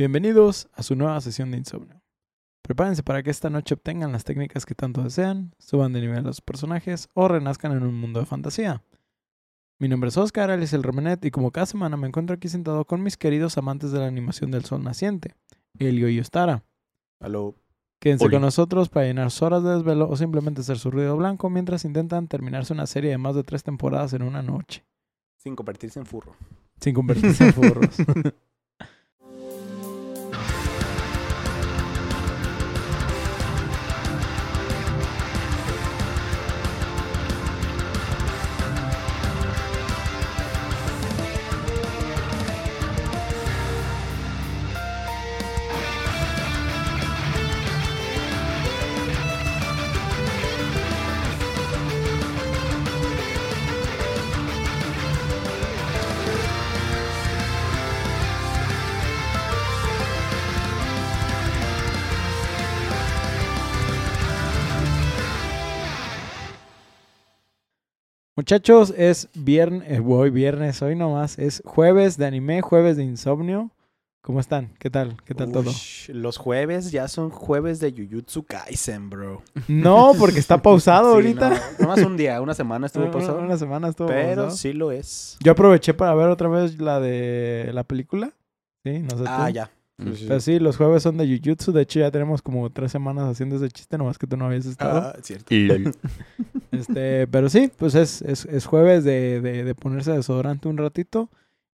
Bienvenidos a su nueva sesión de insomnio. Prepárense para que esta noche obtengan las técnicas que tanto desean, suban de nivel a los personajes o renazcan en un mundo de fantasía. Mi nombre es Oscar, él es el Romanet y como cada semana me encuentro aquí sentado con mis queridos amantes de la animación del sol naciente, Elio y Ostara. Aló. Quédense Oli. con nosotros para llenar sus horas de desvelo o simplemente hacer su ruido blanco mientras intentan terminarse una serie de más de tres temporadas en una noche, Sin convertirse en furro. sin convertirse en furros. Muchachos, es viernes, hoy viernes, hoy nomás, es jueves de anime, jueves de insomnio. ¿Cómo están? ¿Qué tal? ¿Qué tal todo? Los jueves ya son jueves de Jujutsu Kaisen, bro. No, porque está pausado Sí, ahorita. No, nomás un día, una semana estuvo pasado. Una semana estuvo pero pausado. sí lo es. Yo aproveché para ver otra vez la de la película. Sí, no sé Ah, tú. ya. Sí, sí, Pero sí, los jueves son de Jujutsu. De hecho, ya tenemos como tres semanas haciendo ese chiste, nomás que tú no habías estado. Ah, cierto. Este, pero sí, pues es, es, es jueves de, de, de ponerse desodorante un ratito.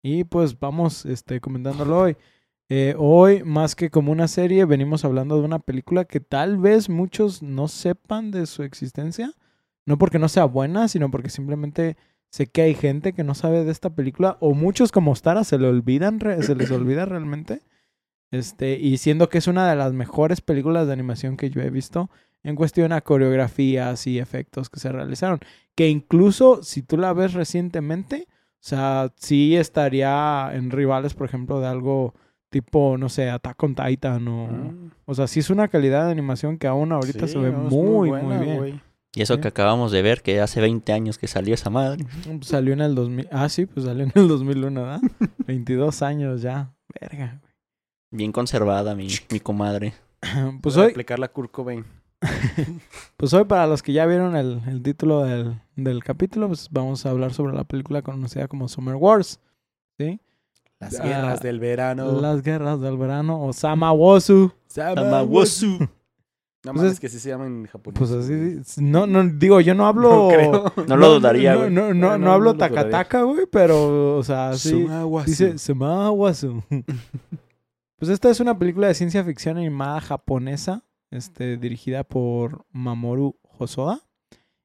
Y pues vamos este, comentándolo hoy. Eh, hoy, más que como una serie, venimos hablando de una película que tal vez muchos no sepan de su existencia. No porque no sea buena, sino porque simplemente sé que hay gente que no sabe de esta película. O muchos como Stara se le olvidan, se les olvida realmente. Este, y siendo que es una de las mejores películas de animación que yo he visto en cuestión a coreografías y efectos que se realizaron. Que incluso si tú la ves recientemente, o sea, sí estaría en rivales, por ejemplo, de algo tipo, no sé, Attack on Titan o... Mm. O sea, sí es una calidad de animación que aún ahorita Sí, se ve no, muy, muy, buena, bien. Y eso Sí. que acabamos de ver, que hace 20 años que salió esa madre. Salió en el 2000... Ah, sí, pues salió en el 2001, ¿verdad? 22 años ya. Verga. Bien conservada, mi, mi comadre. Pues Voy a hoy, aplicar la Kurt Cobain. Pues hoy, para los que ya vieron el, el título del, del capítulo, pues vamos a hablar sobre la película conocida como Summer Wars. ¿Sí? Las Ah, guerras del verano. Las guerras del verano o Samawosu. Tamawasu. No Pues mames, es- que sí se llama en japonés. Pues así, no, no, digo, yo no hablo... No creo. No lo dudaría, no, güey. No, no, No, no, no, hablo takataka, güey, pero, o sea, sí. Sumawasu. Dice Samawasu. pues esta es una película de ciencia ficción animada japonesa, este, dirigida por Mamoru Hosoda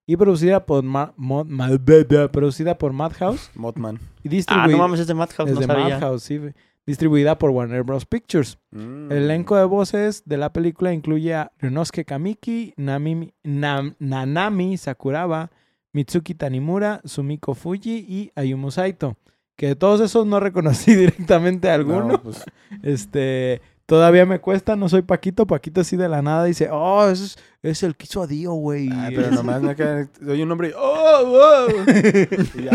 y producida por, Ma- Mo- Ma- producida por Madhouse y Ah, distribuida no mames, es de Madhouse, es no de sabía. Madhouse, sí, distribuida por Warner Bros. Pictures. Mm. El elenco de voces de la película incluye a Ryunosuke Kamiki, Nami, Nam- Nanami Sakuraba, Mitsuki Tanimura, Sumiko Fuji y Ayumu Saito. Que de todos esos no reconocí directamente a alguno. No, pues, Este, todavía me cuesta, no soy Paquito. Paquito así de la nada dice, oh, es, es el que hizo a Dio, güey. ay, pero nomás me queda... Oye un nombre y... ¡Oh, wow! Y ya.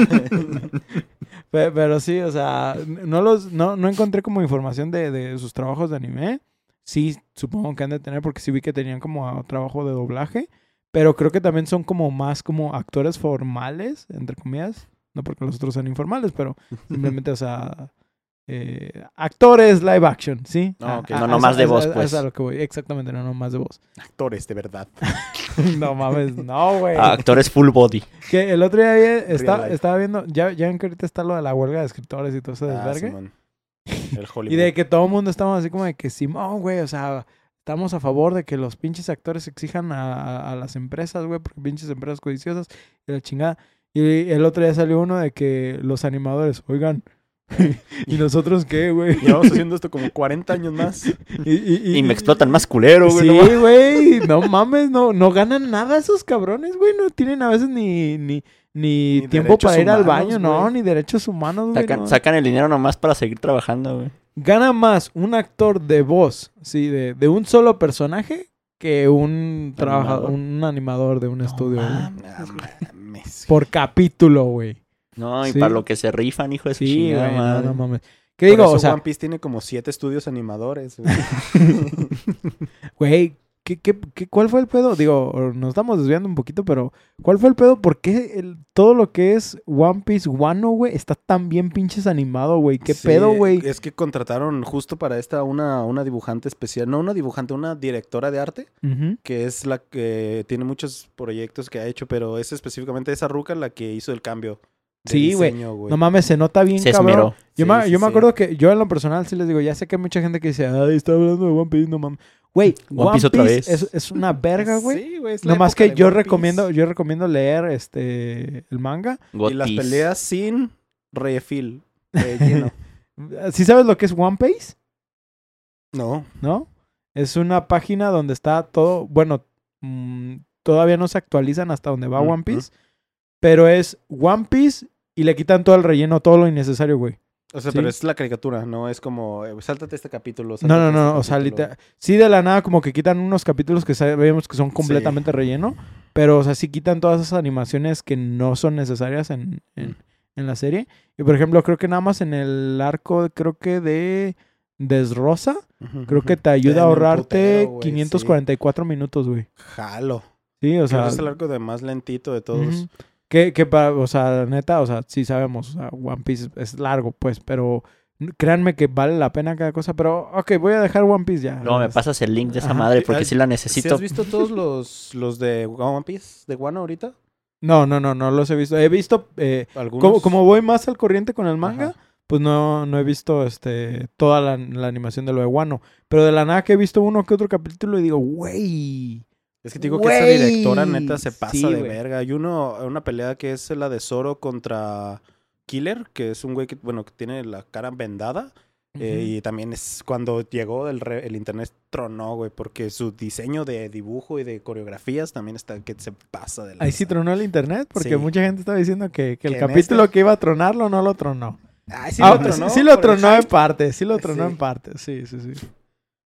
Pe- Pero, sí, o sea, no los, no, no encontré como información de, de sus trabajos de anime. Sí, supongo que han de tener, porque sí vi que tenían como ah, trabajo de doblaje. Pero creo que también son como más como actores formales, entre comillas. No porque los otros sean informales, pero simplemente, o sea, eh, actores live action, ¿sí? Ah, ok. A- a- No a- nomás a- de a- voz, a- pues. Es a lo que voy. Exactamente, no nomás de voz. Actores, de verdad. no mames, no, güey. Ah, actores full body. Que el otro día está- life. estaba viendo, ya, ya ven que ahorita está lo de la huelga de escritores y todo ese Ah, desvergue. El Hollywood. Y de que todo el mundo estamos así como de que Simón, güey, o sea, estamos a favor de que los pinches actores exijan a, a- a las empresas, güey, porque pinches empresas codiciosas y la chingada. Y el otro día salió uno de que los animadores, oigan, ¿y nosotros qué, güey? Llevamos haciendo esto como 40 años más. Y, y- Y me explotan más culero, güey. no Sí, mames. güey, no mames, no, no ganan nada esos cabrones, güey, no tienen a veces ni, ni, ni, Ni tiempo para ir al baño, no, ni derechos humanos, güey. Sacan, no. sacan el dinero nomás para seguir trabajando, güey. Gana más un actor de voz, sí, de, de un solo personaje que un trabajador, Animador. un animador de un estudio, güey. mames. Mames. Por capítulo, güey. No, y Sí. para lo que se rifan, hijo de Sí, chingada güey, no, no mames. ¿Qué Por digo? eso O sea, One Piece tiene como siete estudios animadores. güey. güey, ¿qué, qué, qué, cuál fue el pedo? Digo, nos estamos desviando un poquito, pero ¿cuál fue el pedo? ¿Por qué el- todo lo que es One Piece Wano, güey, está tan bien pinches animado, güey? ¿Qué Sí, pedo, güey? Es que contrataron justo para esta una, una dibujante especial. No una dibujante, una directora de arte. Que es la que tiene muchos proyectos que ha hecho. Pero es específicamente esa ruca la que hizo el cambio. Sí, güey. No mames, se nota bien, Se cabrón. esmeró. Yo, Sí, me, sí, yo me sí. acuerdo que yo en lo personal sí les digo, ya sé que hay mucha gente que dice, ay, está hablando de One Piece, no mames. Güey, One, Piece, otra vez. Es, es una verga, güey. Sí, güey. Nomás que yo One Piece. recomiendo, yo recomiendo leer este el manga. God Y las Piece. peleas sin refill. relleno. ¿Sí sabes lo que es One Piece? no. ¿No? Es una página donde está todo, bueno, mm, todavía no se actualizan hasta donde va Ujú. One Piece, pero es One Piece y le quitan todo el relleno, todo lo innecesario, güey. O sea, Sí. pero es la caricatura, no es como, eh, sáltate este capítulo. No, sáltate no, no, este o sea, literal- sí de la nada como que quitan unos capítulos que sabemos que son completamente relleno, pero o sea, sí quitan todas esas animaciones que no son necesarias en, en, Mm. en la serie. Y por ejemplo, creo que nada más en el arco, creo que de Desrosa, creo que te ayuda a ahorrarte putero, güey, 544 minutos, güey. Jalo. Sí, o sea, sea, es el arco de más lentito de todos. ujú. Que, que para, o sea, la neta, o sea, sí sabemos, o sea, One Piece es largo, pues, pero créanme que vale la pena cada cosa, pero ok, voy a dejar One Piece ya. No, me pasas el link de esa Ajá. madre Sí, porque sí la ¿Sí necesito. has visto todos los, los de One Piece de Guano ahorita? No, no, no, no los he visto. He visto, eh, Algunos. como, como voy más al corriente con el manga, Ajá. pues no, no he visto este toda la, la animación de lo de Wano. Pero de la nada que he visto uno que otro capítulo y digo, güey. Es que te digo que esa directora neta se pasa Sí, de güey. verga. Hay uno, una pelea que es la de Zoro contra Killer, que es un güey que, bueno, que tiene la cara vendada. eh, y también es cuando llegó el, re- el internet tronó, güey, porque su diseño de dibujo y de coreografías también está que se pasa de la Ahí sí tronó el internet porque Sí. mucha gente estaba diciendo que, que el capítulo este- que iba a tronarlo no lo tronó. Sí Ah, lo tronó. sí, sí lo tronó en parte, sí lo tronó en parte, sí, sí, sí.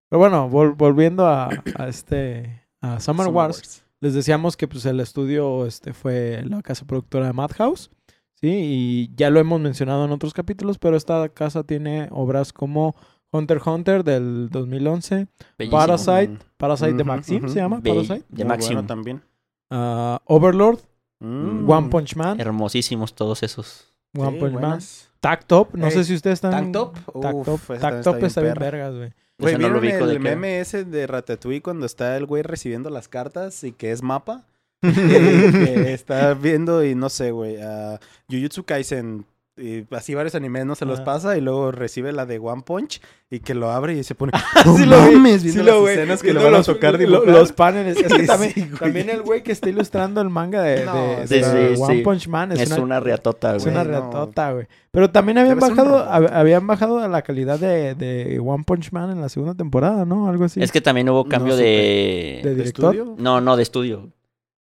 Pero bueno, vol- volviendo a, a este a Summer, Summer Wars, les decíamos que pues el estudio este fue la casa productora de Madhouse, sí, y ya lo hemos mencionado en otros capítulos, pero esta casa tiene obras como Hunter x Hunter del 2011, Bellísimo. Parasite. Parasite de Maxim se llama, Be- Parasite, de bueno también. Ah, Overlord, Mm. One Punch Man, Hermosísimos todos esos. One Sí, Punch Man. Tack Top, no Ey, sé si ustedes están Top. Tack Top, Tack Top está está bien bien perra. vergas, güey. Güey, no lo ¿vieron ubico de el qué? meme ese de Ratatouille cuando está el güey recibiendo las cartas y que es mapa? que, está viendo y no sé, güey, a Jujutsu Kaisen y así varios animes no se los pasa y luego recibe la de One Punch y que lo abre y se pone sí lo vi, mames", sí viendo lo las escenas que van a los- tocar lo- dibujar. Los paneles. Es que Sí, también, güey. también el güey que está ilustrando el manga de, No, de- sí, de sí, One sí. Punch Man es, Es, una, una, riatota, es güey. una Güey, no. reatota, güey. Pero también habían bajado, habían bajado la calidad de, de One Punch Man en la segunda temporada, ¿no? Algo así. Es que también hubo cambio supe. de... ¿De estudio? No, no, de estudio.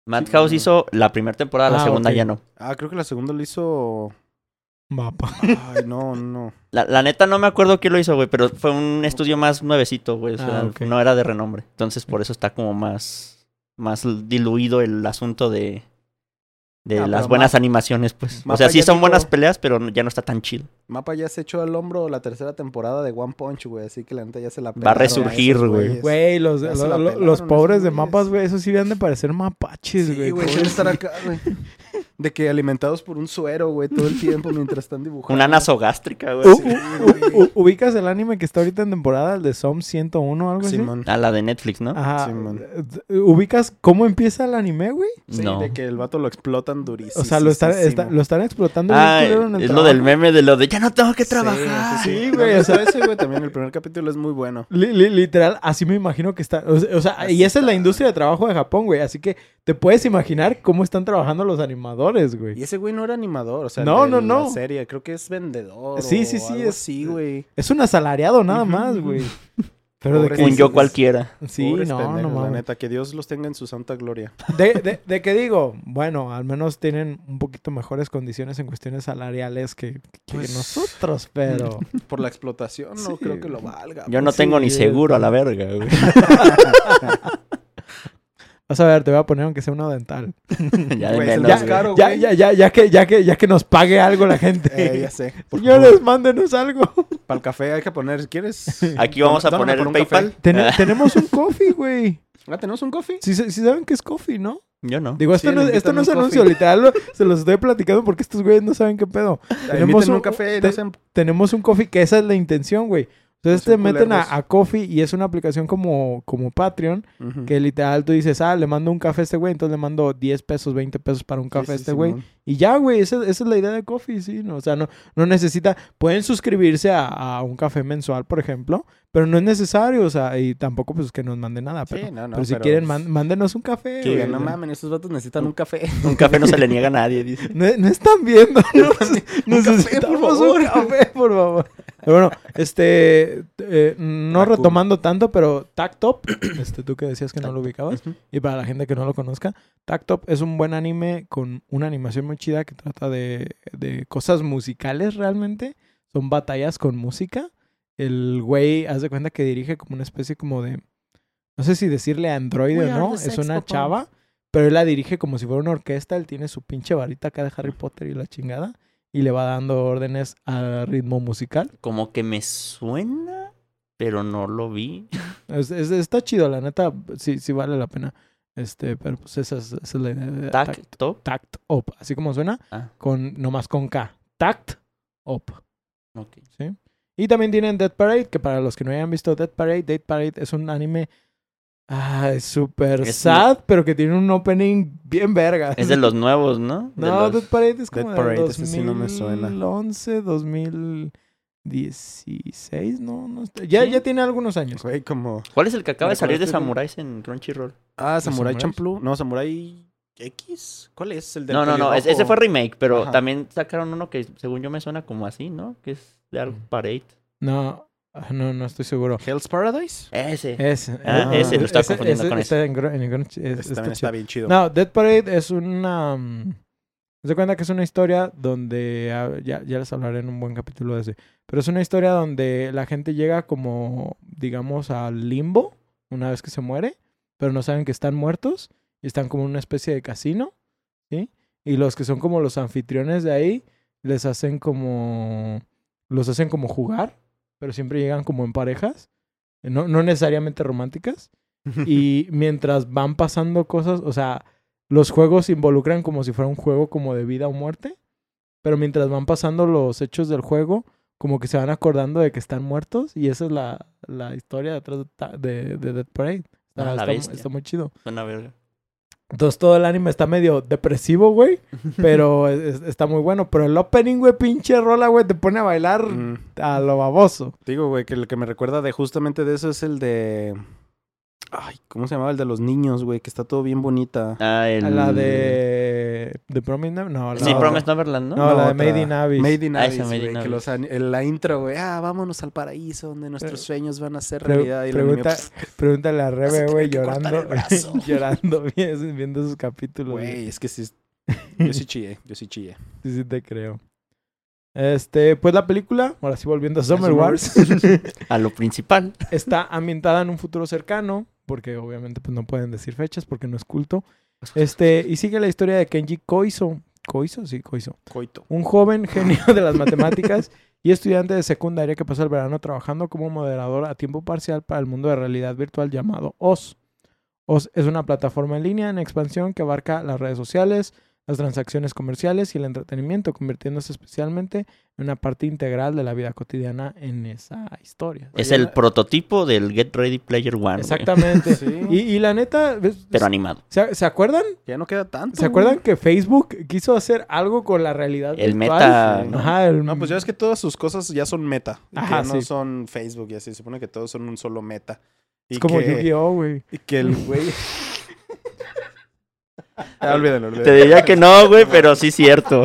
Madhouse no. hizo la primera temporada, la Ah, segunda ya no. Ah, creo que la segunda lo hizo Mapa. Ay, no, no. La, la neta no me acuerdo quién lo hizo, güey, pero fue un estudio más nuevecito, güey. O sea, Ah, no era de renombre. Entonces, por eso está como más, más diluido el asunto de, de Ah, las buenas Ma- animaciones, pues. Mapa o sea, sí ya son dijo- buenas peleas, pero ya no está tan chido. Mapa ya se echó al hombro la tercera temporada de One Punch, güey, así que la neta ya se la Va a resurgir, güey. Güey, los, lo- lo- los pobres de mapas, güey, esos sí deben de parecer mapaches, güey. Sí, güey, estar acá, güey. De que alimentados por un suero, güey, todo el tiempo mientras están dibujando. Una nasogástrica, güey. ¿Ubicas el anime que está ahorita en temporada, el de Som 101 o algo así? Simón. Ah, la de Netflix, ¿no? Ajá. Simón. ¿Ubicas cómo empieza el anime, güey? Sí, no. de que el vato lo explotan durísimo. O sea, lo, están, está- lo están explotando Ah, culero en el es lo del meme de lo de ya no tengo que trabajar. sí, Sí, sí. güey, o sea- ese, güey, también el primer capítulo es muy bueno. Li- li- literal, así me imagino que está. O sea, o sea, Así y esa es la está. industria de trabajo de Japón, güey. Así que te puedes imaginar cómo están trabajando los animadores, Y güey. ese güey no era animador, o sea, No, no, no. La serie, creo que es vendedor. Sí, o sí, sí, algo es- así, güey. Es un asalariado nada más, güey. Pero de que. Un yo cualquiera. Sí, Pobres no, pendejos, no La mames. neta, que Dios los tenga en su santa gloria. De, de, de que digo, bueno, al menos tienen un poquito mejores condiciones en cuestiones salariales que, que Pues- nosotros, pero. Por la explotación, no Sí. creo que lo valga. Yo no Sí, tengo ni seguro a la verga, güey. Vas a ver, te voy a poner aunque sea uno dental. ya de Güey, el menos, güey. caro, Ya, güey. ya, ya, ya que, ya que, ya que nos pague algo la gente. Eh, ya sé. Señores, mándenos algo. Para el café hay que poner, ¿quieres? Aquí vamos a poner el un. PayPal. Ten- Ah, tenemos un coffee, güey. Ah, ¿tenemos un coffee? Sí, sí saben que es coffee, ¿no? Yo no. Digo, esto, Sí, no, esto es un anuncio, literal, lo- se los estoy platicando porque estos güeyes no saben qué pedo. Tenemos Tenemos un, un- café, te- no sean- Tenemos un coffee que esa es la intención, güey. Entonces te meten a, a Coffee y es una aplicación como, como Patreon, que literal tú dices, ah, le mando un café a este güey, entonces le mando 10 pesos, 20 pesos para un café sí, a este güey. Simón. Y ya, güey, esa, esa es la idea de Coffee, sí, ¿no? O sea, no, no necesita, pueden suscribirse a, a un café mensual, por ejemplo, pero no es necesario, o sea, y tampoco pues que nos manden nada, pero, Sí, no, no, pero si pero- quieren, man- mándenos un café. Que digan, no mames, estos vatos necesitan un café. Un café no se le niega a nadie, dice. No, no están viendo. No, necesitamos por favor. un café, por favor. Pero bueno, este, eh, no Raccoon. retomando tanto, pero Tactop, este, tú que decías que no lo ubicabas, y para la gente que no lo conozca, Tactop es un buen anime con una animación muy chida que trata de, de cosas musicales realmente. Son batallas con música. El güey, haz de cuenta que dirige como una especie como de, no sé si decirle androide o no, es una chava, pero él la dirige como si fuera una orquesta, él tiene su pinche varita acá de Harry Potter y la chingada, y le va dando órdenes al ritmo musical. Como que me suena, pero no lo vi. Es- es- está chido, la neta, sí, sí vale la pena. Este, pero pues esa es, esa es la idea de Tac, Tact, top. Tact Op, así como suena, Ah, con nomás con K. Tact Op. ok. ¿sí? Y también tienen Dead Parade, que para los que no hayan visto Dead Parade, Dead Parade es un anime ah, es súper sad, pero que tiene un opening bien verga. Es de los nuevos, ¿no? De No, los- Dead Parade es como Dead de Parade, ese sí no me suena. 2011, 2016, no, no está- Ya, ¿Sí? ya tiene algunos años. Güey, como... ¿Cuál es el que acaba de salir de ¿Recuerdas que- Samuráis en Crunchyroll? Ah, Samurai? Champloo. No, Samurai X. ¿Cuál es? El del No, no, no, es- ese fue remake, pero Ajá. también sacaron uno que según yo me suena como así, ¿no? Que es de algo Mm. Parade. No, ah, no, no estoy seguro. Hell's Paradise. Ese. Ese, Ah, ese lo estaba confundiendo con está en Gro- en Gro- es- Ese está también chido. está bien chido. No, Dead Parade es una. mm, Se cuenta que es una historia donde. ah, ya, ya les hablaré en un buen capítulo de ese. Pero es una historia donde la gente llega como, digamos, al limbo una vez que se muere, pero no saben que están muertos y están como en una especie de casino, ¿sí? Y los que son como los anfitriones de ahí les hacen como. Los hacen como jugar, pero siempre llegan como en parejas, no, no necesariamente románticas. Y mientras van pasando cosas, o sea, los juegos se involucran como si fuera un juego como de vida o muerte. Pero mientras van pasando los hechos del juego, como que se van acordando de que están muertos. Y esa es la, la historia detrás de, de, de Dead Parade. Está, Ah, está muy chido. Suena verga. Entonces todo el anime está medio depresivo, güey. Pero es- es- está muy bueno. Pero el opening, güey, pinche rola, güey, te pone a bailar Mm, a lo baboso. Digo, güey, que el que me recuerda de justamente de eso es el de... Ay, ¿cómo se llamaba? El de los niños, güey, que está todo bien bonita. Ah, el... A La de... ¿De Promise Never? No, la Sí. Promise Neverland, ¿no? No, la de otra. Made in Abyss. Made in Ah, Abyss, esa Made in güey, que los en la intro, güey, ah, vámonos al paraíso donde nuestros Pre- sueños van a ser Pre- realidad. Y anime, pregunta, pff, pregúntale a Rebe, güey, llorando. llorando vi- viendo esos capítulos. Güey, es que sí. Yo sí chillé, yo sí chillé. Sí, sí te creo. Este, pues la película, ahora sí volviendo a Summer Wars, A lo principal. está ambientada en un futuro cercano, porque obviamente pues no pueden decir fechas porque no es culto. Este, y sigue la historia de Kenji Koiso. ¿Koiso? Sí, Koiso. Coito. Un joven genio de las matemáticas y estudiante de secundaria que pasa el verano trabajando como moderador a tiempo parcial para el mundo de realidad virtual llamado OS. OS es una plataforma en línea en expansión que abarca las redes sociales, las transacciones comerciales y el entretenimiento, convirtiéndose especialmente en una parte integral de la vida cotidiana en esa historia. Es el la- prototipo del Get Ready Player One. Exactamente. Sí. Y, y la neta. Pero animado. ¿se, se acuerdan? Ya no queda tanto. ¿Se acuerdan güey. que Facebook quiso hacer algo con la realidad El virtual? meta. Ajá, el- No, pues ya es que todas sus cosas ya son meta. que Ajá, ya no son Facebook y así. Se supone que todos son un solo meta. Y es como que, Yu-Gi-Oh, güey. Y que el güey. ah, olvídalo, Te diría que no, güey, pero sí cierto.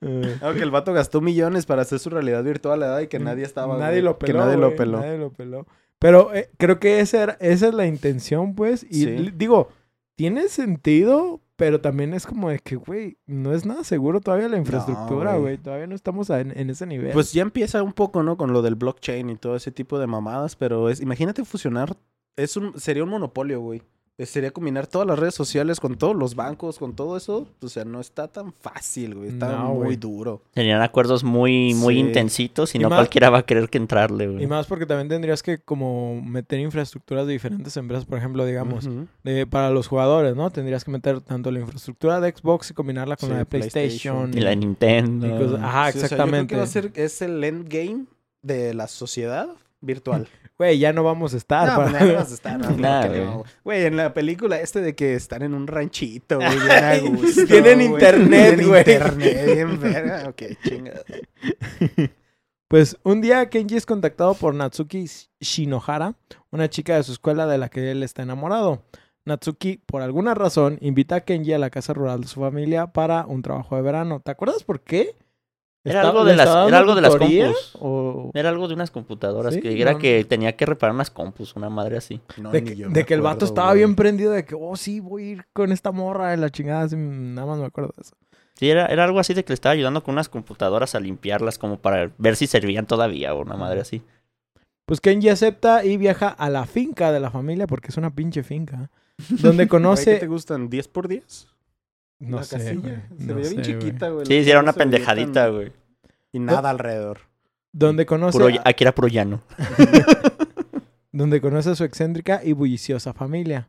Eh, No, que el vato gastó millones para hacer su realidad virtual ¿verdad? y que nadie estaba. Nadie güey, lo peló. Que nadie lo peló. Nadie lo peló. Pero eh, creo que esa, era- esa es la intención, pues. Y Sí. digo, tiene sentido, pero también es como de que, güey, no es nada seguro todavía la infraestructura, güey. güey. Todavía no estamos a- en, en ese nivel. Pues ya empieza un poco, ¿no? Con lo del blockchain y todo ese tipo de mamadas, pero es, imagínate fusionar es un, sería un monopolio, güey. Eh, Sería combinar todas las redes sociales con todos los bancos, con todo eso. O sea, no está tan fácil, güey. Está No, muy güey. duro. Serían acuerdos muy, muy Sí. intensitos y, Y no más- cualquiera va a querer que entrarle, güey. Y más porque también tendrías que como meter infraestructuras de diferentes empresas, por ejemplo, digamos, de- para los jugadores, ¿no? Tendrías que meter tanto la infraestructura de Xbox y combinarla con Sí, la de PlayStation. Y la de Nintendo. y cosas- Ajá, Sí, o sea, yo creo exactamente. que va a ser, es el endgame de la sociedad virtual. Güey, ya no vamos a estar. No, para- pues, no vas a estar, no, creo. güey. Güey, en la película este de que están en un ranchito, güey, bien a gusto, Tienen güey. internet, güey. internet, bien verga. Ok, chingada. Pues un día Kenji es contactado por Natsuki Shinohara, una chica de su escuela de la que él está enamorado. Natsuki, por alguna razón, invita a Kenji a la casa rural de su familia para un trabajo de verano. ¿Te acuerdas por qué? Era ¿Está- algo de las- era algo de las compus. O Era algo de unas computadoras Sí, que era no, que tenía que reparar unas compus, una madre así. No, de que, de el vato estaba güey. bien prendido de que, oh, sí, voy a ir con esta morra de la chingada. así, nada más me acuerdo de eso. Sí, era, era algo así de que le estaba ayudando con unas computadoras a limpiarlas como para ver si servían todavía o una madre así. Pues Kenji acepta y viaja a la finca de la familia, porque es una pinche finca, donde Güey, conoce... ¿Qué te gustan? ¿10 por 10? No la sé, casilla. güey, Se no veía bien sé, chiquita, güey. Sí, sí, era una pendejadita, tan- güey. Y nada alrededor. Donde conoce... Puro, a- aquí era puro llano. donde conoce a su excéntrica y bulliciosa familia.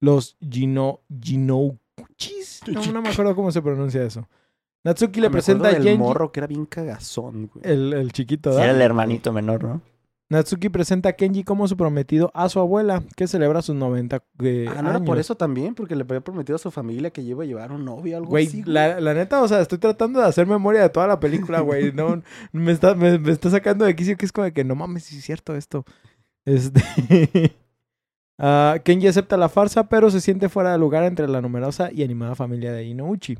Los Gino, Ginouchis. No, no me acuerdo cómo se pronuncia eso. Natsuki le Me presenta a Genji, morro que era bien cagazón, güey. el, el chiquito, Sí, ¿verdad? era el hermanito menor, ¿no? Natsuki presenta a Kenji como su prometido a su abuela, que celebra sus 90 eh, Ah, no era por años. eso también, porque le había prometido a su familia que iba a llevar un novio o algo Güey, así. güey. la, la neta, o sea, estoy tratando de hacer memoria de toda la película, güey. No, me está, me, me está sacando de quicio que es como de que no mames, si es cierto esto. Este. Ah, Kenji acepta la farsa, pero se siente fuera de lugar entre la numerosa y animada familia de Inouchi.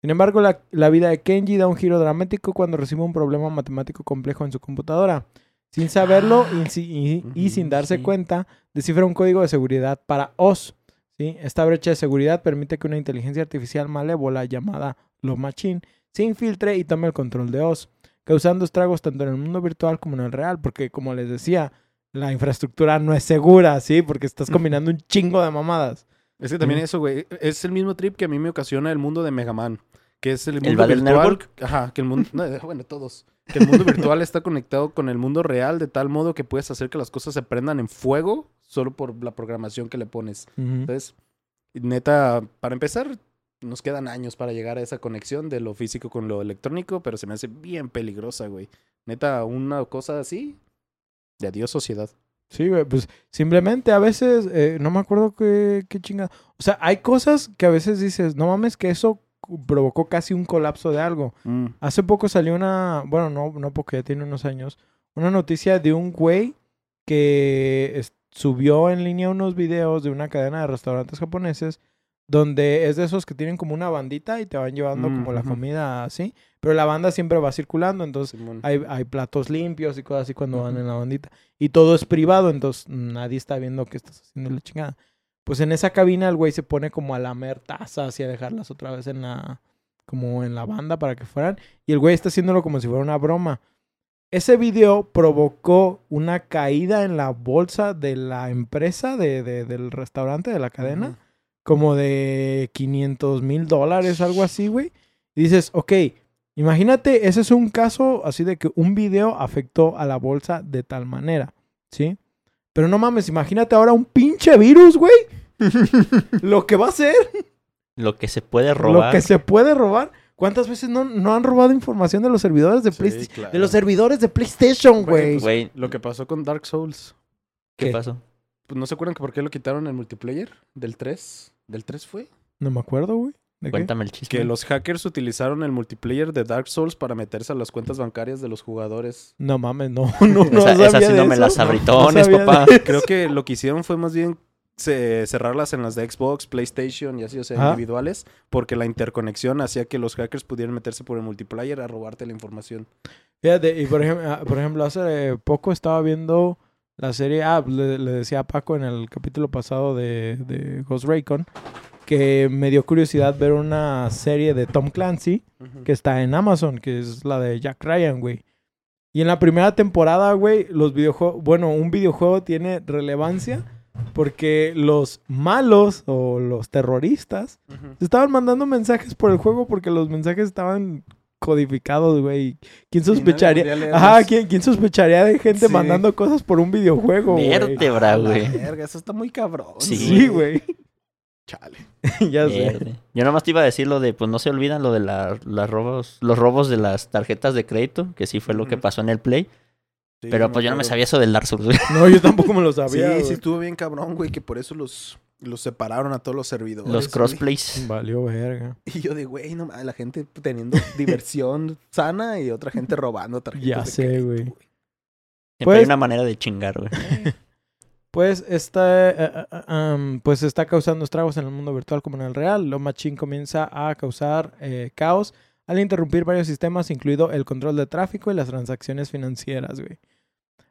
Sin embargo, la, la vida de Kenji da un giro dramático cuando recibe un problema matemático complejo en su computadora. Sin saberlo y, si- y- y Ujú, sin darse sí. cuenta, descifra un código de seguridad para Oz. ¿sí? Esta brecha de seguridad permite que una inteligencia artificial malévola llamada Love Machine se infiltre y tome el control de Oz, causando estragos tanto en el mundo virtual como en el real, porque como les decía, la infraestructura no es segura, ¿sí? Porque estás combinando un chingo de mamadas. Es que también eso, güey, es el mismo trip que a mí me ocasiona el mundo de Mega Man. Que es el mundo Battle virtual. Network? Ajá, que el mundo. no, bueno, todos. Que el mundo virtual está conectado con el mundo real de tal modo que puedes hacer que las cosas se prendan en fuego solo por la programación que le pones. Entonces, neta, para empezar, nos quedan años para llegar a esa conexión de lo físico con lo electrónico, pero se me hace bien peligrosa, güey. Neta, una cosa así. De adiós, sociedad. Sí, güey, pues simplemente a veces, eh, no me acuerdo qué, qué chingada. O sea, hay cosas que a veces dices, no mames, que eso provocó casi un colapso de algo. Mm. Hace poco salió una, bueno, no, no porque ya tiene unos años, una noticia de un güey que subió en línea unos videos de una cadena de restaurantes japoneses donde es de esos que tienen como una bandita y te van llevando Mm, como la comida así, pero la banda siempre va circulando, entonces Simón. hay, hay platos limpios y cosas así cuando van en la bandita. Y todo es privado, entonces nadie está viendo que estás haciendo la chingada. Pues en esa cabina el güey se pone como a lamer tazas y a dejarlas otra vez en la... como en la banda para que fueran. Y el güey está haciéndolo como si fuera una broma. Ese video provocó una caída en la bolsa de la empresa, de, de- del restaurante, de la cadena como de 500 mil dólares, algo así, güey. Y dices, ok, imagínate, ese es un caso así de que un video afectó a la bolsa de tal manera, ¿sí? Pero no mames, imagínate ahora un pinche virus, güey. Lo que va a ser, Lo que se puede lo robar. que se puede robar. ¿Cuántas veces no, no han robado información de los servidores de Sí, PlayStation? claro. De los servidores de PlayStation, Güey, pues, Güey, Lo que pasó con Dark Souls. ¿qué, ¿qué? pasó? Pues, ¿No se acuerdan que por qué lo quitaron el multiplayer? ¿Del 3? ¿Del 3 fue? No me acuerdo, güey. Cuéntame el chisme. Que los hackers utilizaron el multiplayer de Dark Souls para meterse a las cuentas bancarias de los jugadores. No mames, no, no, no esa, esa sabía sí de no me las abritones, papá. Creo que lo que hicieron fue más bien ce- cerrarlas en las de Xbox, PlayStation y así, o sea, Ajá. individuales, porque la interconexión hacía que los hackers pudieran meterse por el multiplayer a robarte la información. Fíjate, y por ejemplo, ah, por ejemplo, hace poco estaba viendo la serie, ah, le, le decía a Paco en el capítulo pasado de, de Ghost Recon, que me dio curiosidad ver una serie de Tom Clancy que está en Amazon, que es la de Jack Ryan, güey. Y en la primera temporada, güey, los videojuegos, bueno, un videojuego tiene relevancia Porque los malos o los terroristas estaban mandando mensajes por el juego porque los mensajes estaban codificados, güey. ¿Quién sospecharía? Ajá, ¿quién, quién sospecharía de gente Sí. mandando cosas por un videojuego? Vértebra, güey. verga, eso está muy cabrón. Sí. Sí, güey. Chale. ya sé. Yo nomás te iba a decir lo de, pues no se olvidan lo de la- las robos, los robos de las tarjetas de crédito, que sí fue lo que pasó en el Play. Sí, pero pues yo no me sabía eso del Dark Souls, güey. No, yo tampoco me lo Sí, sabía. sí güey. estuvo bien cabrón, güey, que por eso los, los separaron a todos los servidores. Los güey. crossplays. Valió verga. Y yo de, güey, no la gente teniendo diversión sana y otra gente robando tarjetas Ya de sé, crédito, güey. Siempre Pues- hay una manera de chingar, güey. Pues está, eh, eh, um, pues está causando estragos en el mundo virtual como en el real. Lo Machine comienza a causar eh, caos al interrumpir varios sistemas, incluido el control de tráfico y las transacciones financieras, güey.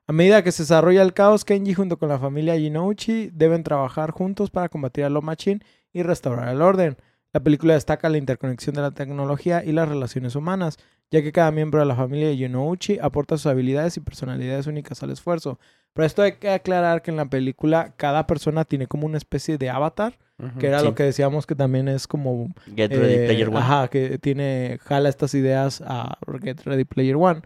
A medida que se desarrolla el caos, Kenji junto con la familia Jinouchi deben trabajar juntos para combatir a Lo Machine y restaurar el orden. La película destaca la interconexión de la tecnología y las relaciones humanas, ya que cada miembro de la familia Jinouchi aporta sus habilidades y personalidades únicas al esfuerzo. Pero esto hay que aclarar que en la película cada persona tiene como una especie de avatar, que era Sí. lo que decíamos que también es como... Get Ready eh, Player One. Ajá, que tiene, jala estas ideas a Get Ready Player One.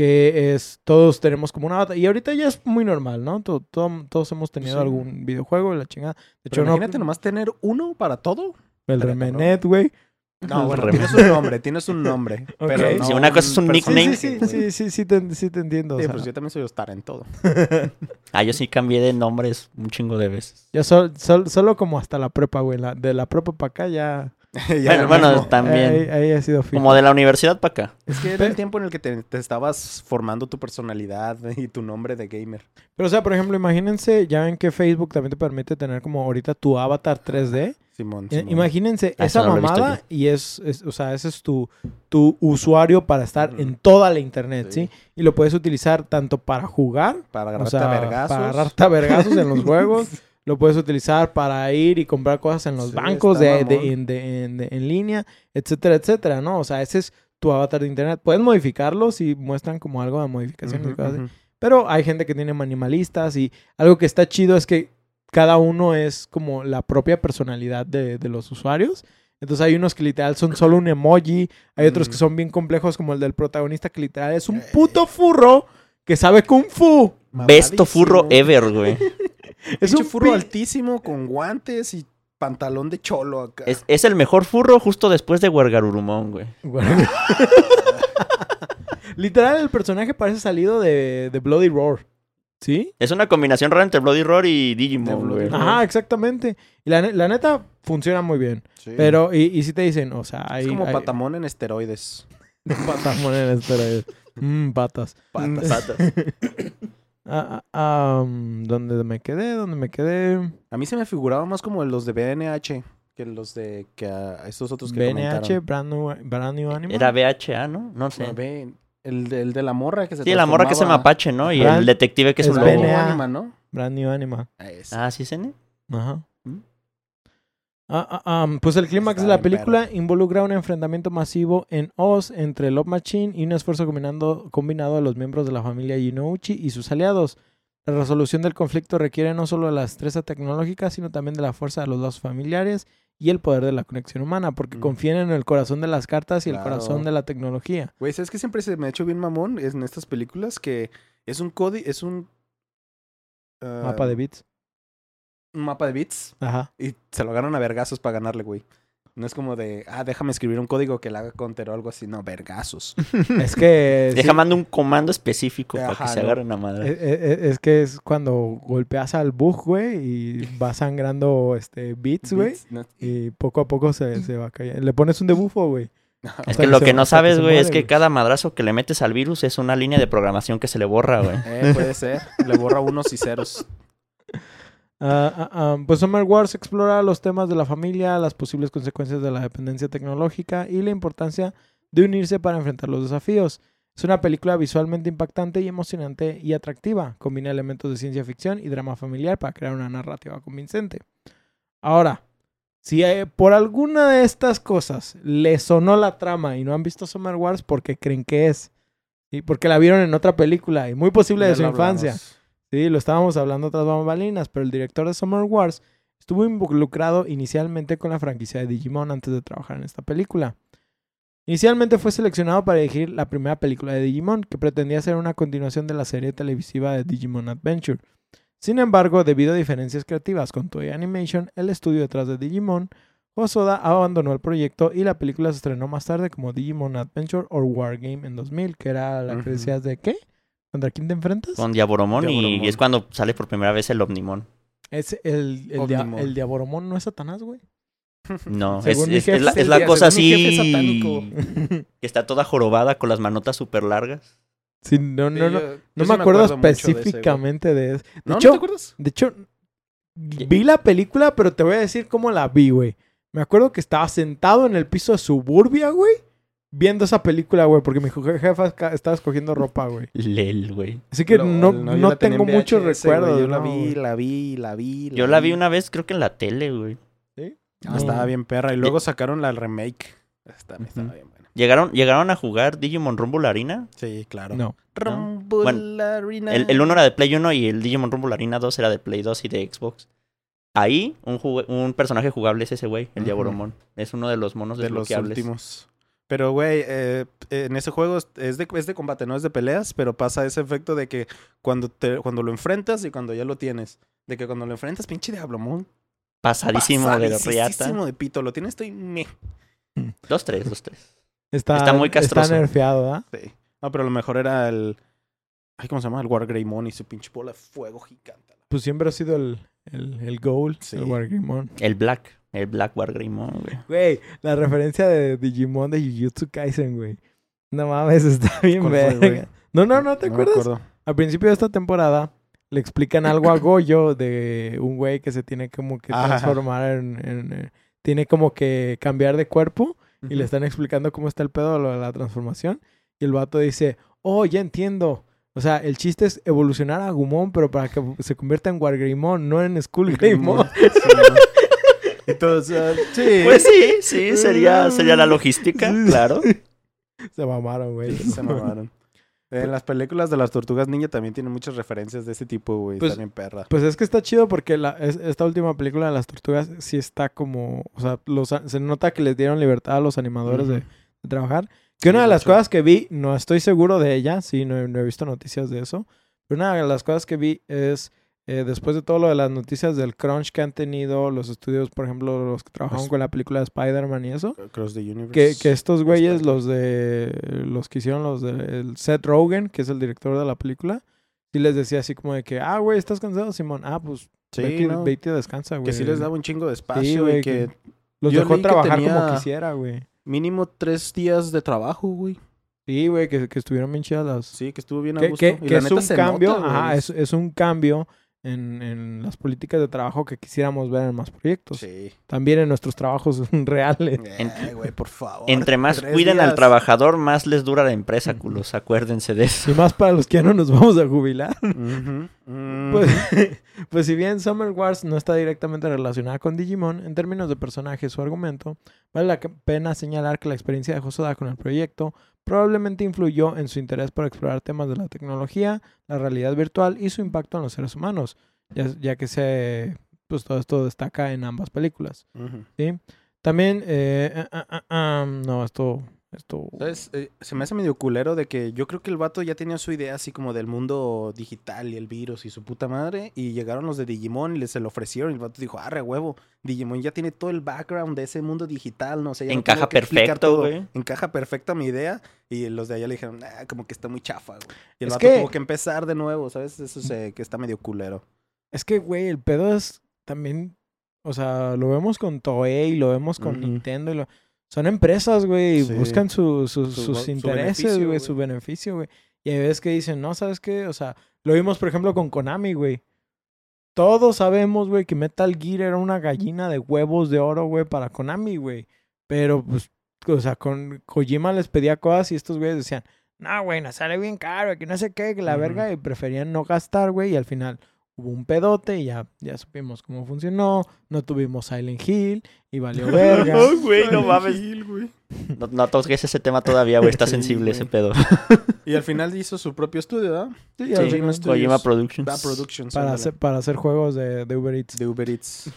Que es, todos tenemos como un avatar. Y ahorita ya es muy normal, ¿no? To- to- todos hemos tenido Sí. algún videojuego, la chingada. De Pero hecho, no, imagínate nomás tener uno para todo. el Remenet, güey. No, bueno, Remenet. tienes un nombre, tienes un nombre. Pero no Sí, una cosa es un nickname. Sí, sí, sí, sí, sí, sí te, sí te entiendo. o Sí, sea. pues yo también soy Star en todo. Ah, yo sí cambié de nombres un chingo de veces. Yo sol- sol- solo como hasta la prepa, güey. la- de la prepa para acá ya... Ya Bueno, también. Ahí, ahí ha sido fijo. Como de la universidad para acá. Es que era el tiempo en el que te, te estabas formando tu personalidad y tu nombre de gamer. Pero, o sea, por ejemplo, imagínense, ya ven que Facebook también te permite tener como ahorita tu avatar 3D. Simón. Imagínense Ah, esa no mamada y es, es- o sea, ese es tu, tu usuario para estar Ujú. en toda la internet, ¿sí? Sí. Y lo puedes utilizar tanto para jugar, Para o agarrarte sea, a vergazos. para agarrarte a vergazos en los juegos. Lo puedes utilizar para ir y comprar cosas en los Sí, bancos de, de- en, de- en- de- en línea, etcétera, etcétera, ¿no? O sea, ese es tu avatar de internet. Puedes modificarlos y muestran como algo de y cosas así. ujú. Pero hay gente que tiene animalistas y algo que está chido es que cada uno es como la propia personalidad de, de los usuarios. Entonces hay unos que literal son solo un emoji, hay otros que son bien complejos como el del protagonista que literal es un puto furro que sabe kung fu. Besto furro ever, güey. Es un furro pi- altísimo con guantes y pantalón de cholo acá. Es, es el mejor furro justo después de Huergarurumón, güey. literal el personaje parece salido de, de Bloody Roar. ¿Sí? Es una combinación rara entre Bloody Roar y Digimon, güey. Ajá, exactamente. Y la, la neta funciona muy bien. Sí. Pero, y, y si te dicen, o sea, hay... es como hay- patamón en esteroides. Patamón en esteroides. Mm, patas. Patas. Patas. Ah, ah, um, ¿Dónde me quedé? ¿Dónde me quedé? A mí se me figuraba más como los de BNH que los de que a estos otros que BNH, comentaron. Brand New, Brand New Animal. Era BHA, ¿no? No sé. No, B- el, de, el de la morra que se Sí, la morra que es el transformaba. mapache, ¿no? Y Brand- el detective que es, es un Brand lobo. Animal, ¿no? Brand New Animal. Ese. Ah, ¿sí N? Ajá. ¿Mm? Ah, ah, um, pues el clímax de la película involucra un enfrentamiento masivo en Oz entre Love Machine y un esfuerzo combinando, combinado de los miembros de la familia Yinouchi y sus aliados. La resolución del conflicto requiere no solo de la destreza tecnológica, sino también de la fuerza de los lazos familiares y el poder de la conexión humana, porque Mm. confían en el corazón de las cartas y el corazón de la tecnología. Güey, ¿sabes que siempre se me ha hecho bien mamón? En estas películas que es un código, es un... ah, Mapa de bits. Un mapa de bits Ajá. y se lo ganan a vergazos para ganarle, güey. No es como de, ah, déjame escribir un código que le haga counter o algo así. No, vergazos. Es que... sí, Deja mando un comando específico para que se agarren a es, madre. es- es que es cuando golpeas al bug, güey, y va sangrando este bits, güey. No- Y poco a poco se, se va cayendo. Le pones un debufo, güey. Es que que lo se- que no sabes, güey, es que cada madrazo que le metes al virus es una línea de programación que se le borra, güey. Eh, puede ser. Le borra unos y ceros. Ah, ah, pues Summer Wars explora los temas de la familia, las posibles consecuencias de la dependencia tecnológica y la importancia de unirse para enfrentar los desafíos. Es una película visualmente impactante y emocionante y atractiva. Combina elementos de ciencia ficción y drama familiar para crear una narrativa convincente. Ahora, si eh, por alguna de estas cosas les sonó la trama y no han visto Summer Wars, porque creen que es? ¿Y porque la vieron en otra película y muy posible de su infancia? hablamos. Sí, lo estábamos hablando otras bambalinas, pero el director de Summer Wars estuvo involucrado inicialmente con la franquicia de Digimon antes de trabajar en esta película. Inicialmente fue seleccionado para dirigir la primera película de Digimon, que pretendía ser una continuación de la serie televisiva de Digimon Adventure. Sin embargo, debido a diferencias creativas con Toei Animation, el estudio detrás de Digimon, Hosoda abandonó el proyecto y la película se estrenó más tarde como Digimon Adventure or Wargame en 2000, que era la que Ujú. decías de ¿qué? ¿Contra quién te enfrentas? Con Diaboromon, Diaboromon. y es cuando sale por primera vez el Omnimon. Es el, el, dia- el Diaboromon no es Satanás, güey. No, es, es- jefe, es la, es cosa así que está toda jorobada con las manotas súper largas. Sí, no, no, Sí, no, yo- no yo sí me acuerdo de ese, específicamente de eso. De ¿No? hecho, ¿No te acuerdas? De hecho, vi la película, pero te voy a decir cómo la vi, güey. Me acuerdo que estaba sentado en el piso de Suburbia, güey, viendo esa película, güey, porque mi je- jefa estaba escogiendo ropa, güey. Lel, güey. Así que Lo- no, no tengo en muchos VHS, güey, recuerdos. Yo la vi, la vi, la vi. Yo la vi una vez, creo que en la tele, güey. Ah, Estaba bien perra. Y luego sacaron la remake. Está, estaba bien buena. ¿Llegaron, ¿Llegaron a jugar Digimon Rumble Arena? Sí, claro. No. Rumble Bueno, Arena. El, el uno era de Play 1 y el Digimon Rumble Arena 2 era de Play 2 y de Xbox. Ahí, un, un personaje jugable es ese güey, el Ujú. Diaboromon. Es uno de los monos de los últimos. Pero, güey, eh, en ese juego es- de, es de combate, no es de peleas, pero pasa ese efecto de que cuando, te, cuando lo enfrentas y cuando ya lo tienes. De que cuando lo enfrentas, pinche Diablomon. Pasadísimo de riata. Pasadísimo de pito. Lo tienes, estoy... meh. Dos, tres, dos, tres. Está, Está muy castroso. Está nerfeado, ¿ah? Sí. No, pero lo mejor era el... Ay, ¿cómo se llama? El Wargreymon y su pinche bola de fuego gigante. Pues siempre ha sido el, el, el goal, Sí. el Wargreymon. El Black. El Black Wargreymon, güey. Güey, la referencia de Digimon de Jujutsu Kaisen, güey. No mames, está bien ¿Cuál fue, verga. güey? No, no, no, ¿te No me acuerdas? acuerdo. Al principio de esta temporada le explican algo a Goyo de un güey que se tiene como que transformar en, en, eh, tiene como que cambiar de cuerpo y le Ujú. están explicando cómo está el pedo lo de la transformación y el vato dice, "Oh, ya entiendo." O sea, el chiste es evolucionar a Gumon, pero para que se convierta en Wargreymon, no en Skullgreymon. Sí. Entonces, sí. Pues sí, sí, sería, sería la logística, claro. se mamaron, güey. Se mamaron. En las películas de las tortugas ninja también tienen muchas referencias de ese tipo, güey. Pues- bien perra. Pues es que está chido porque la, es- esta última película de las tortugas sí está como, o sea, los, se nota que les dieron libertad a los animadores de, trabajar. Que Sí, una de las cosas que vi, no estoy seguro de ella, sí, no, he- no he visto noticias de eso, pero una de las cosas que vi es, eh, después de todo lo de las noticias del crunch que han tenido los estudios, por ejemplo, los que trabajaron con la película de Spider-Man y eso, Cross the Universe. que, que estos güeyes, los de, los que hicieron los de el Seth Rogen, que es el director de la película, sí les decía así como de que, ah, güey, ¿estás cansado, Simón? Ah, pues Sí, vete, y- ¿no? vete y descansa, güey. Que sí les daba un chingo de espacio güey, y que Los yo dejó trabajar como quisiera, güey. mínimo tres días de trabajo, güey. Sí, güey, que, que estuvieron bien chidas las... Sí, que estuvo bien a que, gusto. que- Y que la es neta un se cambio, nota, ajá, es, es un cambio en, en las políticas de trabajo que quisiéramos ver en más proyectos. Sí. También en nuestros trabajos reales. Eh, güey, por favor. Entre más Tres cuiden al trabajador, más les dura la empresa, culos. Acuérdense de eso. Y más para los que ya no nos vamos a jubilar. Mm. Pues, pues si bien Summer Wars no está directamente relacionada con Digimon, en términos de personajes o argumento, vale la pena señalar que la experiencia de Hosoda con el proyecto probablemente influyó en su interés por explorar temas de la tecnología, la realidad virtual y su impacto en los seres humanos, ya, ya que se, pues todo esto destaca en ambas películas. ¿sí? También, eh, ah, ah, ah, no, esto, esto, ¿Sabes? Eh, se me hace medio culero de que yo creo que el vato ya tenía su idea así como del mundo digital y el virus y su puta madre. Y llegaron los de Digimon y les se lo ofrecieron. Y el vato dijo, arre huevo, Digimon ya tiene todo el background de ese mundo digital, no sé. ya no Encaja perfecto, todo. güey. Encaja perfecta mi idea. Y los de allá le dijeron, nah, como que está muy chafa, güey. Y el Es vato que- tuvo que empezar de nuevo, ¿sabes? Eso se, que está medio culero. Es que, güey, el pedo es también, o sea, lo vemos con Toei, lo vemos con. Nintendo, y lo- son empresas, güey, Sí. buscan su, su- Su sus intereses, güey, su beneficio, güey. Y hay veces que dicen, no, ¿sabes qué? O sea, lo vimos, por ejemplo, con Konami, güey. Todos sabemos, güey, que Metal Gear era una gallina de huevos de oro, güey, para Konami, güey. Pero, pues, o sea, con Kojima les pedía cosas y estos güeyes decían, no, güey, nos sale bien caro, que no sé qué, que la verga, y preferían no gastar, güey, y al final hubo un pedote y ya, ya supimos cómo funcionó, no tuvimos Silent Hill y valió verga. Ay, güey, no mames. Güey. No, no toques ese tema todavía, güey. Está Sí, sensible güey. ese pedo. Y al final hizo su propio estudio, ¿verdad? Sí, Sí. Kojima Productions. Da Productions. para, hacer, para hacer juegos de, de Uber Eats. De Uber Eats.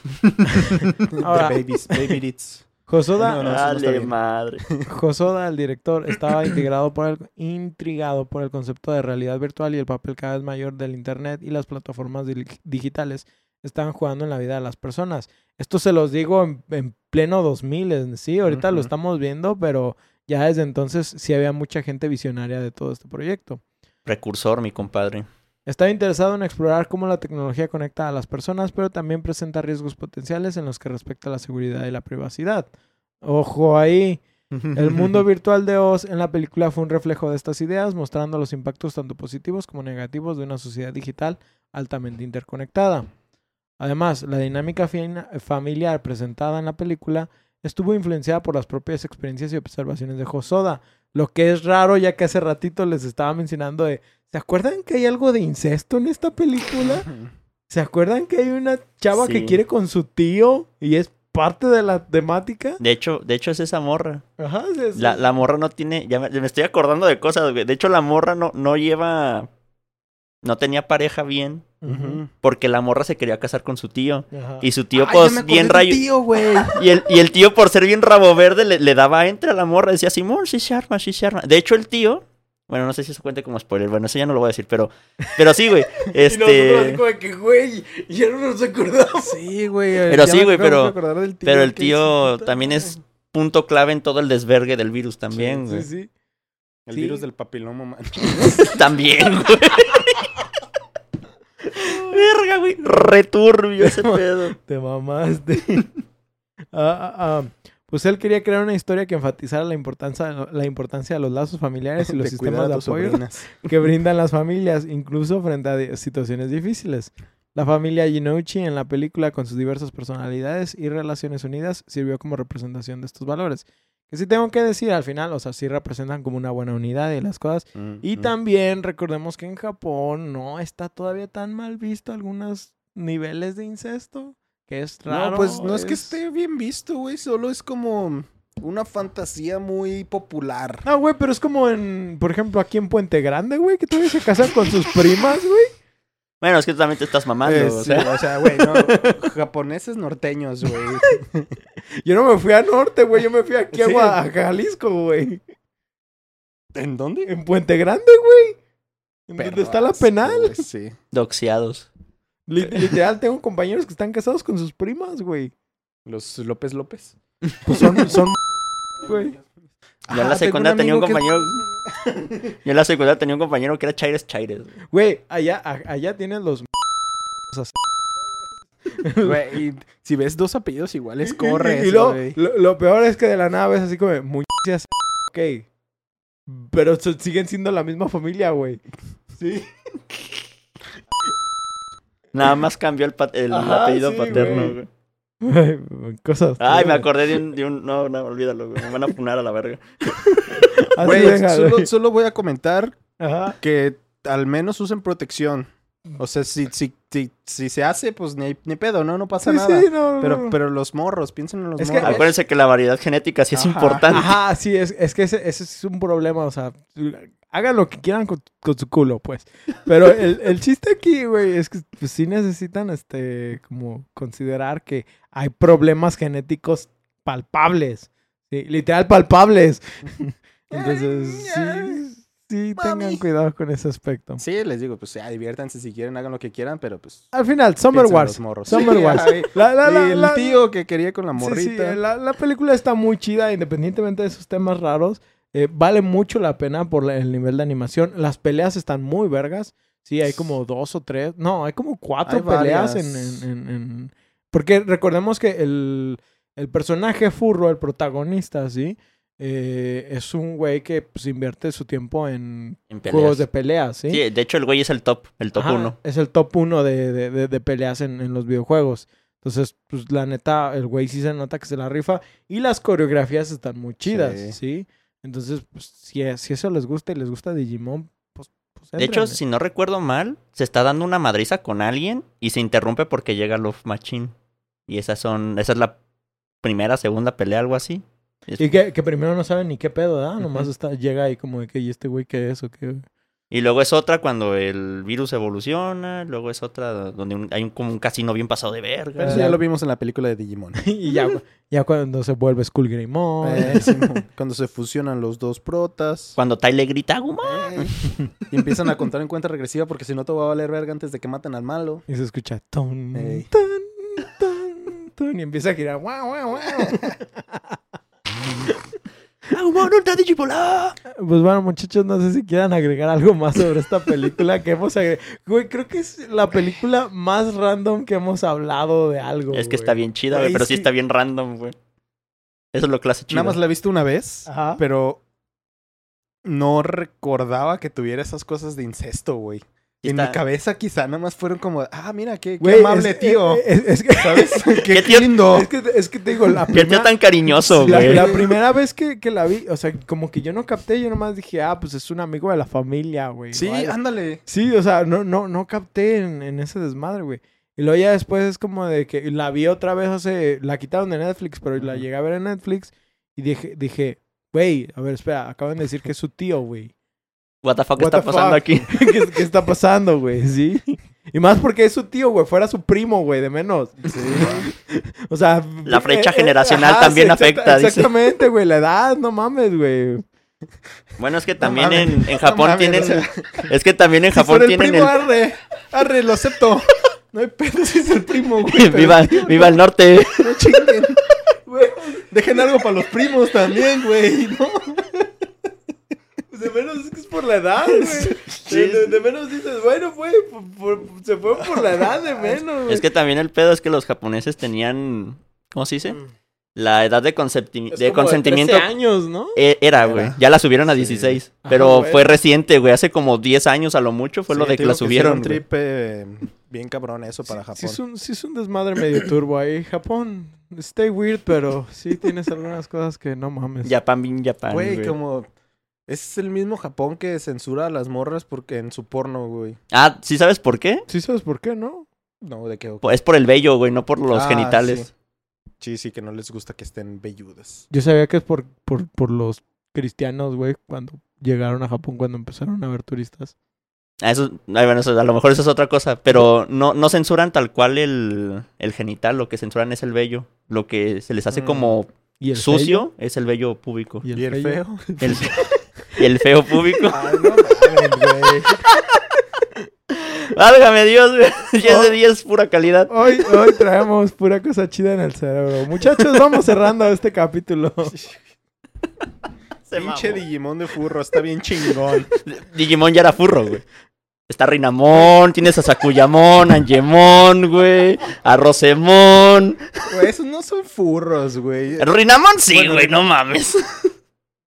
Ahora- de Babies. Baby Eats. Josoda, No, no, Dale, madre. Josoda, el director, estaba integrado por el, intrigado por el concepto de realidad virtual y el papel cada vez mayor del Internet y las plataformas digitales están jugando en la vida de las personas. Esto se los digo en, en pleno 2000, sí, ahorita lo estamos viendo, pero ya desde entonces sí había mucha gente visionaria de todo este proyecto. Precursor, mi compadre. Estaba interesado en explorar cómo la tecnología conecta a las personas, pero también presenta riesgos potenciales en los que respecta a la seguridad y la privacidad. Ojo ahí. El mundo virtual de Oz en la película fue un reflejo de estas ideas, mostrando los impactos tanto positivos como negativos de una sociedad digital altamente interconectada. Además, la dinámica familiar presentada en la película estuvo influenciada por las propias experiencias y observaciones de Hosoda, lo que es raro ya que hace ratito les estaba mencionando de, ¿se acuerdan que hay algo de incesto en esta película? ¿Se acuerdan que hay una chava que quiere con su tío y es parte de la temática? De hecho, de hecho es esa morra. Ajá, sí, sí. La, la morra no tiene. Ya me, me estoy acordando de cosas, güey. De hecho, la morra no, no lleva. No tenía pareja bien. Porque la morra se quería casar con su tío. Ajá. Y su tío, Ay, pues, bien rayo. tío. Y el, y el tío, por ser bien rabo verde, le, le daba entre a la morra. Decía, Simón, sí se arma, sí se arma. De hecho, el tío. Bueno, no sé si eso cuente como spoiler. Bueno, eso ya no lo voy a decir, pero. Pero sí, güey. Y Este. como de que, güey, ya no nos acordamos. Sí, güey. Pero sí, güey, pero- Pero el tío también es punto clave en todo el desvergue del virus también, Sí, güey. sí. El Sí. virus del papiloma, man. También, güey. Verga, güey. Returbio ese pedo. Te mamaste. Ah, ah, ah. Pues él quería crear una historia que enfatizara la importancia, la importancia de los lazos familiares y los De sistemas de apoyo sobrinas. que brindan las familias, incluso frente a situaciones difíciles. La familia Ginouchi en la película, con sus diversas personalidades y relaciones unidas, sirvió como representación de estos valores. Que sí tengo que decir al final, o sea, sí representan como una buena unidad y las cosas. Mm, Y mm. también recordemos que en Japón no está todavía tan mal visto algunos niveles de incesto, es raro. No, pues no es que esté bien visto, güey. Solo es como una fantasía muy popular. No, güey, pero es como en, por ejemplo, aquí en Puente Grande, güey, que todavía se casan con sus primas, güey. Bueno, es que tú también te estás mamando, Eh, o sí, sea. o sea, güey, no. Japoneses norteños, güey. Yo no me fui a norte, güey, yo me fui aquí a, Sí. A Jalisco, güey. ¿En dónde? En Puente Grande, güey. En donde está la penal. güey, Sí. Doxeados. Li- literal, tengo compañeros que están casados con sus primas, güey. Los López López. Pues son, son, güey. Yo en Ah, la tengo secundaria un tenía un que- compañero. Yo en la secundaria tenía un compañero que era Chaires Chaires. güey. Allá, a- allá tienes los... Güey, y si ves dos apellidos iguales, Y- corre. Y, lo, lo peor es que de la nada ves así como, muy ok. Pero siguen siendo la misma familia, güey. Sí. Nada más cambió el, pa- el Ajá, apellido sí, paterno, güey. güey. Cosas. Ay, me acordé de un, de un. No, no, olvídalo, güey. Me van a funar a la verga. Así Güey, solo, solo voy a comentar Ajá. que al menos usen protección. O sea, si, si, si, si se hace, pues ni, ni pedo, ¿no? No pasa Sí, nada. sí, no, no, Pero, no. pero los morros, piensen en los Es que- morros. Acuérdense que la variedad genética sí es importante. Ajá, sí, es, es que ese, ese es un problema, o sea, hagan lo que quieran con, con su culo, pues. Pero el, el chiste aquí, güey, es que pues, sí necesitan, este, como considerar que hay problemas genéticos palpables, ¿sí? literal palpables. Entonces, sí, sí, tengan cuidado con ese aspecto. Sí, les digo, pues ya, diviértanse si quieren, hagan lo que quieran, pero pues... Al final, Summer Wars. Summer Sí, Wars. La, la, la, y el la- tío que quería con la Sí, sí, morrita. la, la película está muy chida, independientemente de esos temas raros. Eh, vale mucho la pena por el nivel de animación. Las peleas están muy vergas. Sí, hay como dos o tres. No, hay como cuatro Hay peleas en, en- en- en- Porque recordemos que el, el personaje furro, el protagonista, ¿sí? Eh, es un güey que pues, invierte su tiempo en En juegos de peleas, ¿sí? Sí, de hecho, el güey es el top, el top Ajá, uno. Es el top uno de, de- de- de peleas en, en los videojuegos. Entonces, pues la neta, el güey sí se nota que se la rifa. Y las coreografías están muy chidas, ¿sí? Sí. Entonces, pues, si, si eso les gusta y les gusta Digimon, pues... pues De hecho, si no recuerdo mal, se está dando una madriza con alguien y se interrumpe porque llega Love Machine. Y esas son, esa es la primera, segunda pelea, algo así. Y que, que primero no saben ni qué pedo, ¿verdad? Nomás está, llega ahí como de que, ¿y este güey qué es o qué? Y luego es otra cuando el virus evoluciona. Luego es otra donde un- hay un, como un casino bien pasado de verga. Pero eso ya lo vimos en la película de Digimon. y ya, ya cuando se vuelve Skull Greymon. Eh. Cuando se fusionan los dos protas. Cuando Tai le grita, Agumon. Eh, y empiezan a contar en cuenta regresiva porque si no te va a valer verga antes de que maten al malo. Y se escucha ton, ton, ton, ton, y empieza a girar. Guau, guau, guau. Agumon, ultra digipolar. Pues bueno, muchachos, no sé si quieran agregar algo más sobre esta película que hemos agregado. Güey, creo que es la película más random que hemos hablado de algo. Es que güey. está bien chida, güey, Güey, pero sí sí. está bien random, güey. Eso es lo clase chido. Nada más la he visto una vez, Ajá. pero no recordaba que tuviera esas cosas de incesto, güey. Y En mi está- cabeza quizá nada más fueron como, ah, mira, qué, qué amable es- tío. Es, es que, ¿Sabes? qué, ¿Qué tío? lindo. es que, es que te digo, la Qué tío primera, tan cariñoso, la, güey. la primera vez que, que la vi, o sea, como que yo no capté, yo nomás dije, ah, pues es un amigo de la familia, güey. Sí, ándale. Sí, o sea, no, no, no capté en, en ese desmadre, güey. Y luego ya después es como de que la vi otra vez hace... La quitaron de Netflix, pero la llegué a ver en Netflix. Y dije, dije, güey, a ver, espera, acaban de decir que es su tío, güey. What the fuck What está the pasando fuck? aquí? ¿Qué, qué está pasando, güey? Sí. Y más porque es su tío, güey. Fuera su primo, güey, de menos. O sea... La brecha eh, eh, generacional también afecta. Exactamente, güey. La edad, no mames, güey. Bueno, es que No también en, en no Japón mames, tienen. o sea, Es que también en si Japón el tienen primo, el. arre, arre, lo acepto. No hay pedo si es el primo, güey. viva, tío, viva el norte. No chinguen. Güey, Dejen algo para los primos también, güey, ¿no? De menos es que es por la edad, güey. De, de- de menos dices, bueno, güey, por- por- se fue por la edad de menos, güey. Es que también el pedo es que los japoneses tenían. ¿Cómo se dice? La edad de, consenti- Es de como consentimiento. 13 años, ¿no? e- Era, güey. Ya la subieron a Sí. 16. Ajá, Pero fue reciente, güey. Hace como 10 años a lo mucho fue lo de que la subieron. era un güey. trip eh, bien cabrón eso para Japón. Sí es, un, sí es un desmadre medio turbo ahí. Japón, stay weird, pero sí tienes algunas cosas que no mames. Japan, bin Japan. Güey. como... Es el mismo Japón que censura a las morras porque en su porno, güey. Ah, ¿sí sabes por qué? Sí sabes por qué, ¿no? No, ¿de qué? Po- Es por el vello, güey, no por los Ah, genitales. Sí, sí, que no les gusta que estén velludas. Yo sabía que es por, por, por los cristianos, güey, cuando llegaron a Japón, cuando empezaron a ver turistas. Ah, Eso, ay, bueno, eso- a lo mejor eso es otra cosa. Pero no, no censuran tal cual el, el genital. Lo que censuran es el vello. Lo que se les hace Mm. como ¿Y el sucio es el vello púbico. fello? ¿Y el fello? feo? El, el feo púbico. Ay, no mames, güey. Válgame Dios, güey. 10 de 10, pura calidad. Hoy, hoy traemos pura cosa chida en el cerebro. Muchachos, vamos cerrando este capítulo. Se Pinche mamó. Digimon de furro, está bien chingón. Digimon ya era furro, güey. Está Rinamon, tienes a Sakuyamon, Angemon, güey. A Rosemon. Güey, esos no son furros, güey. Rinamon sí, Bueno, güey, no mames.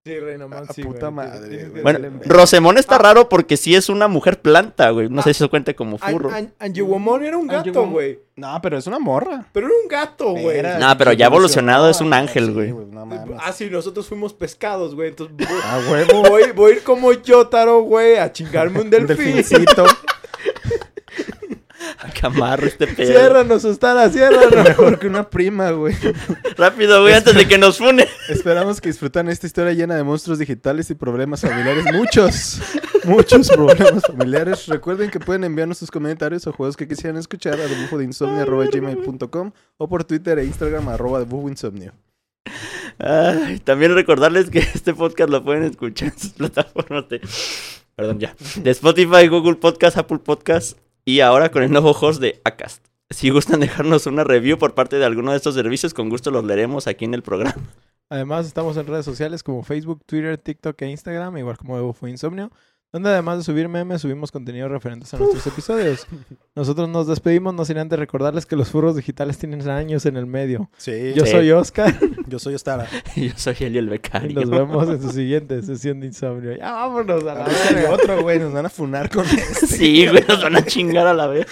Sí, Reina Man, A sí, puta güey. madre, güey. Bueno, Rosemon está raro porque sí es una mujer planta, güey. No sé si se cuenta como furro. An- Angiwomon era un gato, Angiwomon. güey. No, pero es una morra. Pero era un gato, güey. Era No, pero ya evolucionado es un Ah, ángel, sí, güey. No mames. Ah, sí, nosotros fuimos pescados, güey. Entonces voy, A huevo. voy, voy a ir como Yotaro, güey, a chingarme un Un delfín. delfincito. Camarro este pedo. Ciérranos, Ostara, ciérranos. Mejor que una prima, güey. Rápido, güey, antes de que nos fune. Esperamos que disfrutan esta historia llena de monstruos digitales y problemas familiares. Muchos, muchos problemas familiares. Recuerden que pueden enviarnos sus comentarios o juegos que quisieran escuchar a debufodeinsomnio.gmail.com o por Twitter e Instagram arroba debufoinsomnio. Ay, también recordarles que este podcast lo pueden escuchar en sus plataformas de. Perdón, ya. De Spotify, Google Podcast, Apple Podcast y ahora con el nuevo host de Acast. Si gustan dejarnos una review por parte de alguno de estos servicios, con gusto los leeremos aquí en el programa. Además, estamos en redes sociales como Facebook, Twitter, TikTok e Instagram, igual como Evo fue Insomnio, donde además de subir memes, subimos contenido referentes a nuestros episodios. Nosotros nos despedimos, no sin antes recordarles que los furros digitales tienen años en el medio. Sí, Yo Sí. soy Oscar yo soy Ostara. Yo soy Elio el y becario. nos vemos en su siguiente sesión de Insomnio. Ya vámonos a la otro, güey. Nos van a funar con este. Sí, güey, nos van a chingar a la vez.